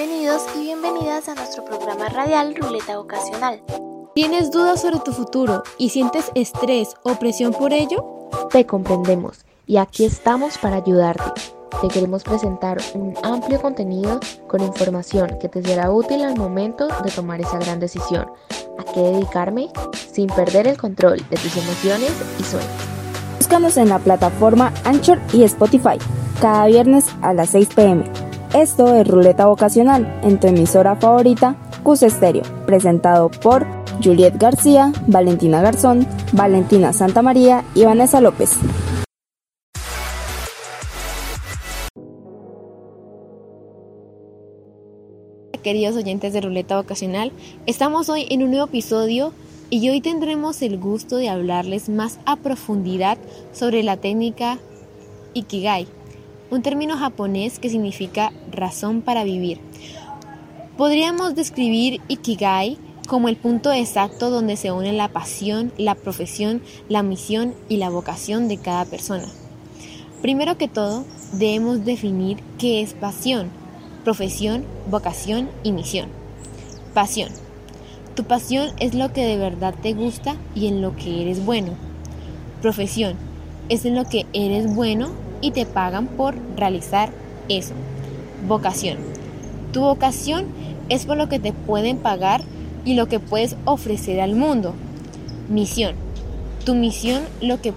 Bienvenidos y bienvenidas a nuestro programa radial Ruleta Vocacional. ¿Tienes dudas sobre tu futuro y sientes estrés o presión por ello? Te comprendemos y aquí estamos para ayudarte. Te queremos presentar un amplio contenido con información que te será útil al momento de tomar esa gran decisión. ¿A qué dedicarme? Sin perder el control de tus emociones y sueños. Búscanos en la plataforma Anchor y Spotify, cada viernes a las 6 pm. Esto es Ruleta Vocacional, en tu emisora favorita, Cus Estéreo, presentado por Juliet García, Valentina Garzón, Valentina Santamaría y Vanessa López. Queridos oyentes de Ruleta Vocacional, estamos hoy en un nuevo episodio y hoy tendremos el gusto de hablarles más a profundidad sobre la técnica Ikigai, un término japonés que significa razón para vivir. Podríamos describir Ikigai como el punto exacto donde se une la pasión, la profesión, la misión y la vocación de cada persona. Primero que todo, debemos definir qué es pasión, profesión, vocación y misión. Pasión. Tu pasión es lo que de verdad te gusta y en lo que eres bueno. Profesión. Es en lo que eres bueno y te pagan por realizar eso. Vocación. Tu vocación es por lo que te pueden pagar y lo que puedes ofrecer al mundo. Misión. Tu misión lo que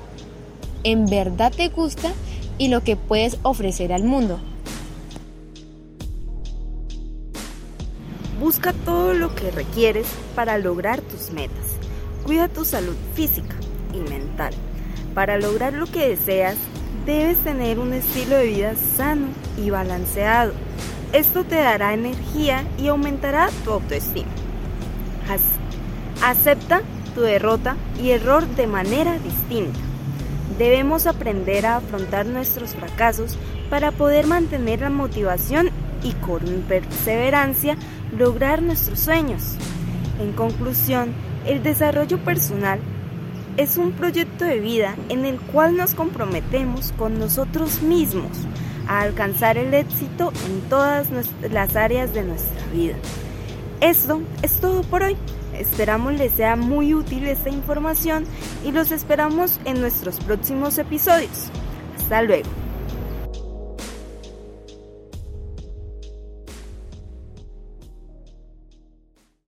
en verdad te gusta y lo que puedes ofrecer al mundo. Busca todo lo que requieres para lograr tus metas. Cuida tu salud física y mental. Para lograr lo que deseas, debes tener un estilo de vida sano y balanceado. Esto te dará energía y aumentará tu autoestima. Acepta tu derrota y error de manera distinta. Debemos aprender a afrontar nuestros fracasos para poder mantener la motivación y con perseverancia lograr nuestros sueños. En conclusión, el desarrollo personal es un proyecto de vida en el cual nos comprometemos con nosotros mismos a alcanzar el éxito en todas las áreas de nuestra vida. Esto es todo por hoy. Esperamos les sea muy útil esta información y los esperamos en nuestros próximos episodios. Hasta luego.